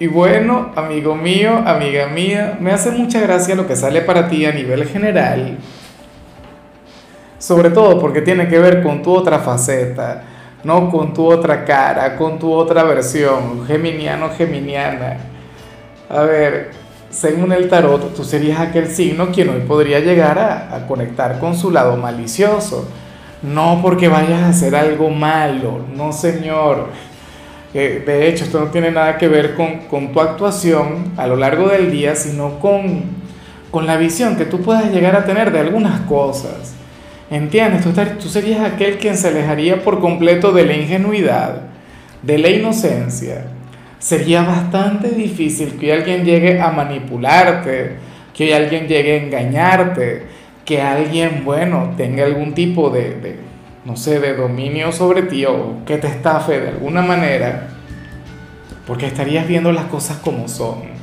Y bueno, amigo mío, amiga mía, me hace mucha gracia lo que sale para ti a nivel general. Sobre todo porque tiene que ver con tu otra faceta, no con tu otra cara, con tu otra versión, geminiano, geminiana. A ver, según el tarot, tú serías aquel signo quien hoy podría llegar a, a conectar con su lado malicioso. No porque vayas a hacer algo malo, no señor de hecho esto no tiene nada que ver con, tu actuación a lo largo del día, sino con, la visión que tú puedas llegar a tener de algunas cosas. ¿Entiendes? Tú, tú serías aquel quien se alejaría por completo de la ingenuidad, de la inocencia. Sería bastante difícil que alguien llegue a manipularte, que alguien llegue a engañarte, que alguien, bueno, tenga algún tipo de no sé, de dominio sobre ti o que te estafe de alguna manera, porque estarías viendo las cosas como son.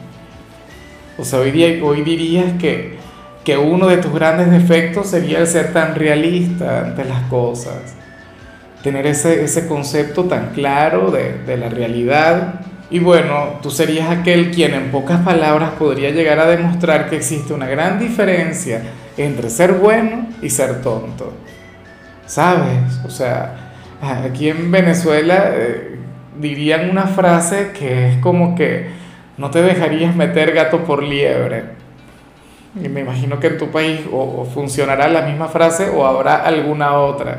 O sea, hoy, día, hoy dirías que, que uno de tus grandes defectos sería el ser tan realista ante las cosas, tener ese, ese concepto tan claro de, de la realidad. Y bueno, tú serías aquel quien en pocas palabras podría llegar a demostrar que existe una gran diferencia entre ser bueno y ser tonto. ¿Sabes? O sea, aquí en Venezuela eh, dirían una frase que es como que no te dejarías meter gato por liebre. Y me imagino que en tu país o, funcionará la misma frase o habrá alguna otra.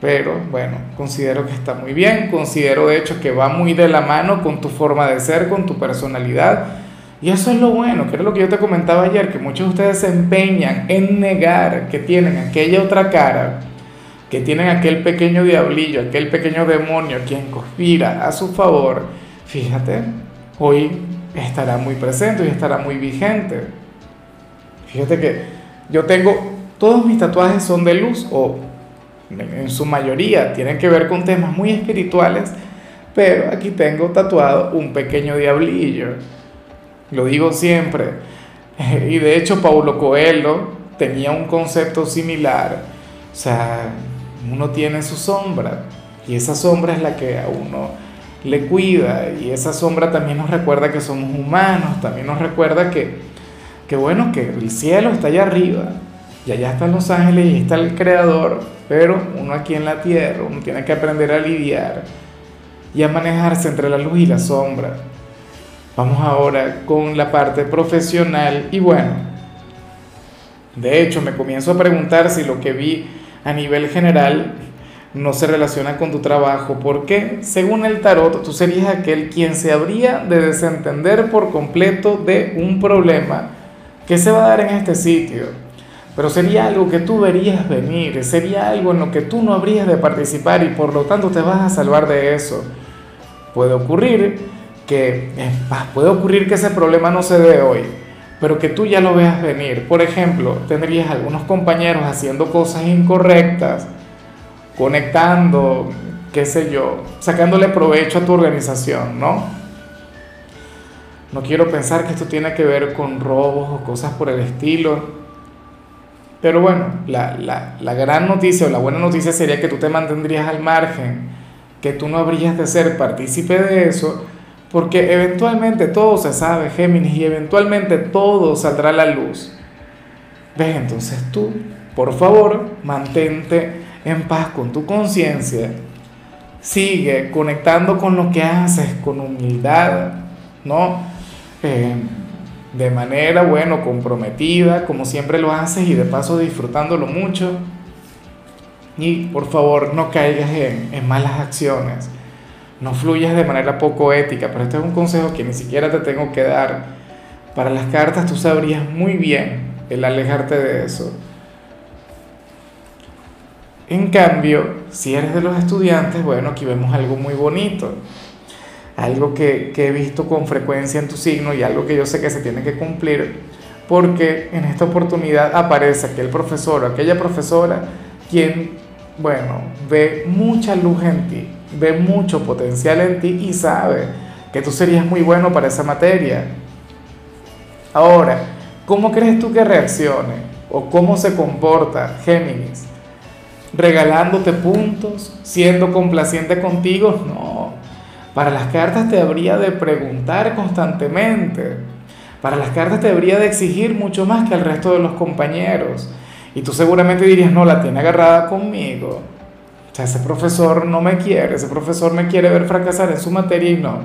Pero bueno, considero que está muy bien, considero de hecho que va muy de la mano con tu forma de ser, con tu personalidad. Y eso es lo bueno, que era lo que yo te comentaba ayer, que muchos de ustedes se empeñan en negar que tienen aquella otra cara que tienen aquel pequeño diablillo, aquel pequeño demonio quien conspira a su favor, fíjate, hoy estará muy presente y estará muy vigente. Fíjate que yo tengo, todos mis tatuajes son de luz o en su mayoría tienen que ver con temas muy espirituales, pero aquí tengo tatuado un pequeño diablillo. Lo digo siempre. Y de hecho Paulo Coelho tenía un concepto similar. O sea, uno tiene su sombra y esa sombra es la que a uno le cuida y esa sombra también nos recuerda que somos humanos, también nos recuerda que, que bueno, que el cielo está allá arriba y allá están los ángeles y está el creador, pero uno aquí en la tierra, uno tiene que aprender a lidiar y a manejarse entre la luz y la sombra. Vamos ahora con la parte profesional y bueno, de hecho me comienzo a preguntar si lo que vi a nivel general no se relaciona con tu trabajo, porque según el tarot tú serías aquel quien se habría de desentender por completo de un problema que se va a dar en este sitio. Pero sería algo que tú verías venir, sería algo en lo que tú no habrías de participar y por lo tanto te vas a salvar de eso. Puede ocurrir que, puede ocurrir que ese problema no se dé hoy, pero que tú ya lo veas venir. Por ejemplo, tendrías algunos compañeros haciendo cosas incorrectas, conectando, qué sé yo, sacándole provecho a tu organización, ¿no? No quiero pensar que esto tiene que ver con robos o cosas por el estilo. Pero bueno, la, la, la gran noticia o la buena noticia sería que tú te mantendrías al margen, que tú no habrías de ser partícipe de eso porque eventualmente todo se sabe, Géminis, y eventualmente todo saldrá a la luz. ¿Ves? Entonces tú, por favor, mantente en paz con tu conciencia. Sigue conectando con lo que haces, con humildad, ¿no? Eh, de manera, bueno, comprometida, como siempre lo haces y de paso disfrutándolo mucho. Y por favor, no caigas en, en malas acciones no fluyas de manera poco ética, pero este es un consejo que ni siquiera te tengo que dar. Para las cartas tú sabrías muy bien el alejarte de eso. En cambio, si eres de los estudiantes, bueno, aquí vemos algo muy bonito. algo que, he visto con frecuencia en tu signo y algo que yo sé que se tiene que cumplir, porque en esta oportunidad aparece aquel profesor o aquella profesora quien, bueno, ve mucha luz en ti, ve mucho potencial en ti y sabe que tú serías muy bueno para esa materia. Ahora, ¿cómo crees tú que reaccione? ¿O cómo se comporta Géminis? ¿Regalándote puntos? ¿Siendo complaciente contigo? No. Para las cartas te habría de preguntar constantemente. Para las cartas te habría de exigir mucho más que al resto de los compañeros. Y tú seguramente dirías, no, la tiene agarrada conmigo. O sea, ese profesor no me quiere, ese profesor me quiere ver fracasar en su materia y no.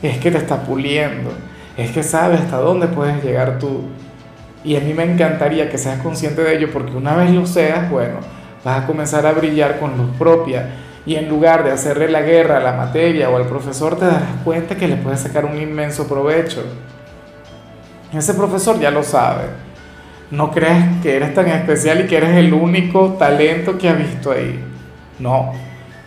Es que te está puliendo, es que sabe hasta dónde puedes llegar tú. Y a mí me encantaría que seas consciente de ello porque una vez lo seas, bueno, vas a comenzar a brillar con luz propia y en lugar de hacerle la guerra a la materia o al profesor te darás cuenta que le puedes sacar un inmenso provecho. Ese profesor ya lo sabe. No crees que eres tan especial y que eres el único talento que ha visto ahí. No.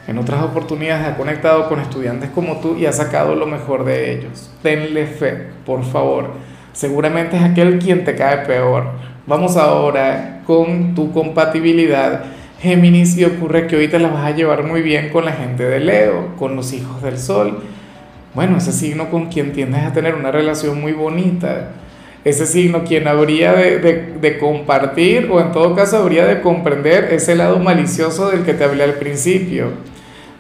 En otras oportunidades ha conectado con estudiantes como tú y ha sacado lo mejor de ellos. Tenle fe, por favor. Seguramente es aquel quien te cae peor. Vamos ahora con tu compatibilidad Géminis y ocurre que hoy te la vas a llevar muy bien con la gente de Leo, con los hijos del Sol. Bueno, ese signo con quien tiendes a tener una relación muy bonita. Ese signo quien habría de, de, compartir o en todo caso habría de comprender ese lado malicioso del que te hablé al principio.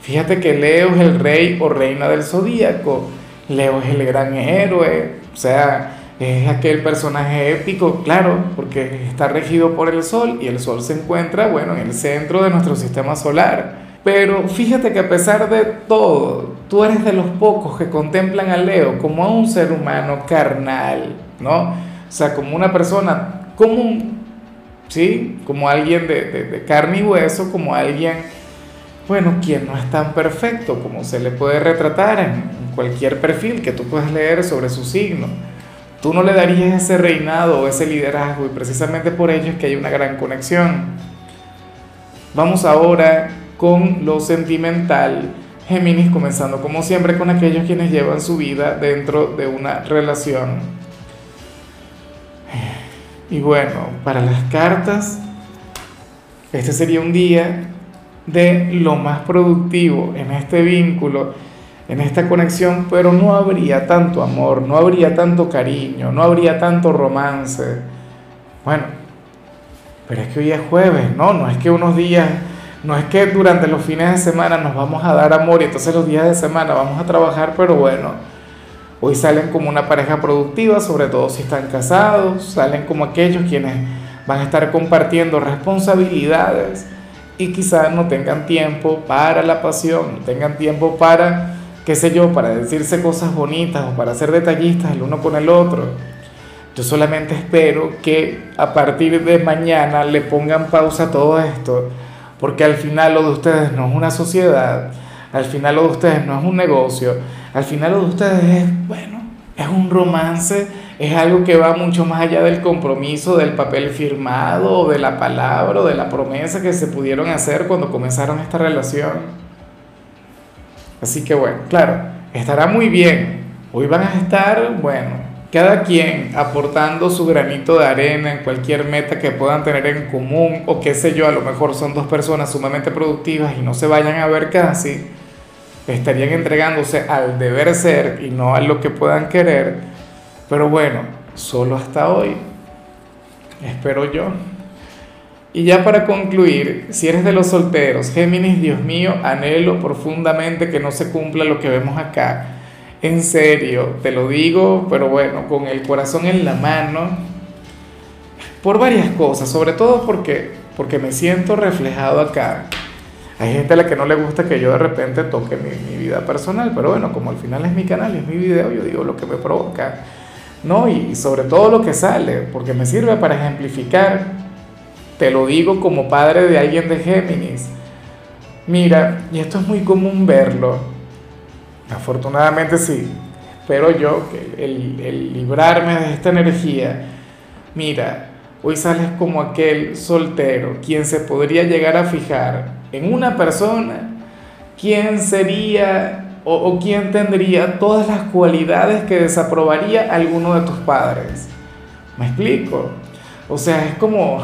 Fíjate que Leo es el rey o reina del zodíaco. Leo es el gran héroe. O sea, es aquel personaje épico, claro, porque está regido por el Sol y el Sol se encuentra, bueno, en el centro de nuestro sistema solar. Pero fíjate que a pesar de todo, tú eres de los pocos que contemplan a Leo como a un ser humano carnal, ¿no? O sea, como una persona común, ¿sí? Como alguien de, de carne y hueso, como alguien, bueno, quien no es tan perfecto como se le puede retratar en cualquier perfil que tú puedas leer sobre su signo. Tú no le darías ese reinado o ese liderazgo y precisamente por ello es que hay una gran conexión. Vamos ahora con lo sentimental. Géminis comenzando como siempre con aquellos quienes llevan su vida dentro de una relación. Y bueno, para las cartas, este sería un día de lo más productivo en este vínculo en esta conexión, pero no habría tanto amor, no habría tanto cariño, no habría tanto romance. Bueno, pero es que hoy es jueves, ¿no? No es que unos días, no es que durante los fines de semana nos vamos a dar amor y entonces los días de semana vamos a trabajar, pero bueno, hoy salen como una pareja productiva, sobre todo si están casados, salen como aquellos quienes van a estar compartiendo responsabilidades y quizás no tengan tiempo para la pasión, no tengan tiempo para qué sé yo, para decirse cosas bonitas o para ser detallistas el uno con el otro. Yo solamente espero que a partir de mañana le pongan pausa a todo esto, porque al final lo de ustedes no es una sociedad, al final lo de ustedes no es un negocio, al final lo de ustedes es, bueno, es un romance, es algo que va mucho más allá del compromiso, del papel firmado, de la palabra, o de la promesa que se pudieron hacer cuando comenzaron esta relación. Así que bueno, claro, estará muy bien. Hoy van a estar, bueno, cada quien aportando su granito de arena en cualquier meta que puedan tener en común o qué sé yo, a lo mejor son dos personas sumamente productivas y no se vayan a ver casi, estarían entregándose al deber ser y no a lo que puedan querer. Pero bueno, solo hasta hoy. Espero yo. Y ya para concluir, si eres de los solteros, Géminis, Dios mío, anhelo profundamente que no se cumpla lo que vemos acá. En serio, te lo digo, pero bueno, con el corazón en la mano, por varias cosas, sobre todo porque, porque me siento reflejado acá. Hay gente a la que no le gusta que yo de repente toque mi, vida personal, pero bueno, como al final es mi canal y es mi video, yo digo lo que me provoca, ¿no? Y, y sobre todo lo que sale, porque me sirve para ejemplificar te lo digo como padre de alguien de Géminis. Mira, y esto es muy común verlo. Afortunadamente sí. Pero yo, el, el librarme de esta energía, mira, hoy sales como aquel soltero, quien se podría llegar a fijar en una persona, quien sería o, o quién tendría todas las cualidades que desaprobaría alguno de tus padres. ¿Me explico? O sea, es como,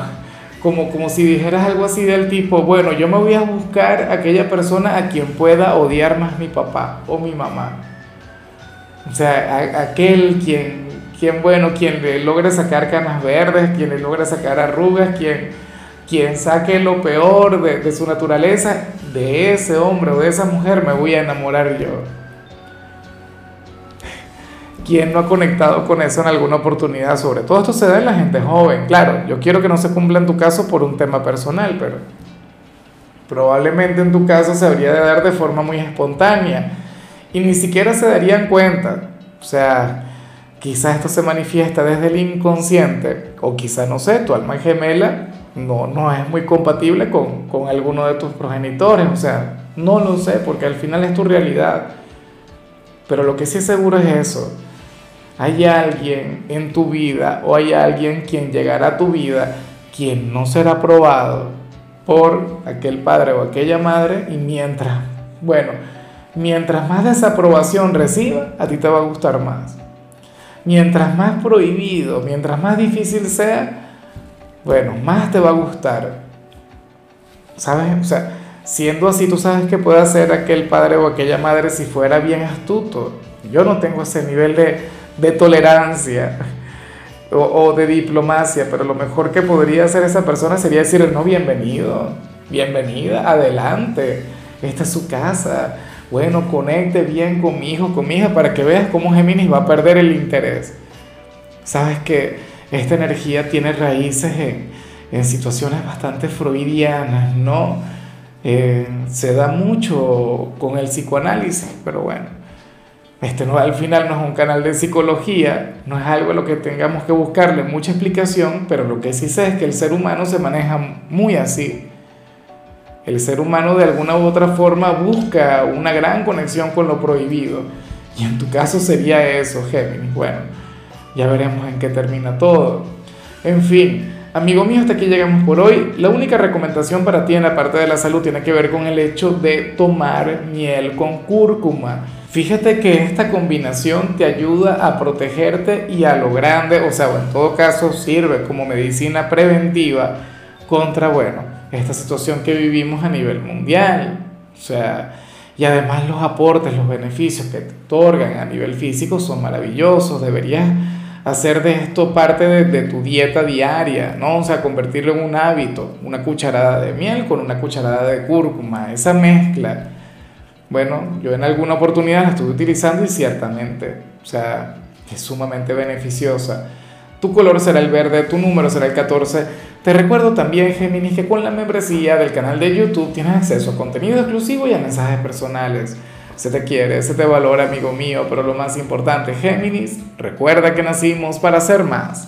como, como si dijeras algo así del tipo, bueno, yo me voy a buscar aquella persona a quien pueda odiar más mi papá o mi mamá. O sea, aquel quien, quien, bueno, quien le logre sacar canas verdes, quien le logre sacar arrugas, quien, quien saque lo peor de, de su naturaleza, de ese hombre o de esa mujer me voy a enamorar yo. ¿Quién no ha conectado con eso en alguna oportunidad? Sobre todo esto se da en la gente joven. Claro, yo quiero que no se cumpla en tu caso por un tema personal, pero probablemente en tu caso se habría de dar de forma muy espontánea y ni siquiera se darían cuenta. O sea, quizás esto se manifiesta desde el inconsciente o quizá, no sé, tu alma gemela no, no es muy compatible con, con alguno de tus progenitores. O sea, no lo sé porque al final es tu realidad. Pero lo que sí es seguro es eso hay alguien en tu vida o hay alguien quien llegará a tu vida quien no será aprobado por aquel padre o aquella madre y mientras, bueno, mientras más desaprobación reciba, a ti te va a gustar más. Mientras más prohibido, mientras más difícil sea, bueno, más te va a gustar. ¿Sabes? O sea, siendo así, tú sabes que puede hacer aquel padre o aquella madre si fuera bien astuto. Yo no tengo ese nivel de, de tolerancia o, de diplomacia, pero lo mejor que podría hacer esa persona sería decirle, no, bienvenido, bienvenida, adelante, esta es su casa, bueno, conecte bien con mi hijo, con mi hija, para que veas cómo Géminis va a perder el interés. Sabes que esta energía tiene raíces en, situaciones bastante freudianas, ¿no? Eh, se da mucho con el psicoanálisis, pero bueno este no, al final no es un canal de psicología, no es algo a lo que tengamos que buscarle mucha explicación, pero lo que sí sé es que el ser humano se maneja muy así. El ser humano de alguna u otra forma busca una gran conexión con lo prohibido. Y en tu caso sería eso, Géminis. Bueno, ya veremos en qué termina todo. En fin, amigo mío, hasta aquí llegamos por hoy. La única recomendación para ti en la parte de la salud tiene que ver con el hecho de tomar miel con cúrcuma. Fíjate que esta combinación te ayuda a protegerte y a lo grande, o sea, en todo caso sirve como medicina preventiva contra, bueno, esta situación que vivimos a nivel mundial. O sea, y además los aportes, los beneficios que te otorgan a nivel físico son maravillosos. Deberías hacer de esto parte de, de, tu dieta diaria, ¿no? O sea, convertirlo en un hábito, una cucharada de miel con una cucharada de cúrcuma, esa mezcla bueno, yo en alguna oportunidad la estuve utilizando y ciertamente, o sea, es sumamente beneficiosa. Tu color será el verde, tu número será el 14. Te recuerdo también, Géminis, que con la membresía del canal de YouTube tienes acceso a contenido exclusivo y a mensajes personales. Se te quiere, se te valora, amigo mío, pero lo más importante, Géminis, recuerda que nacimos para ser más.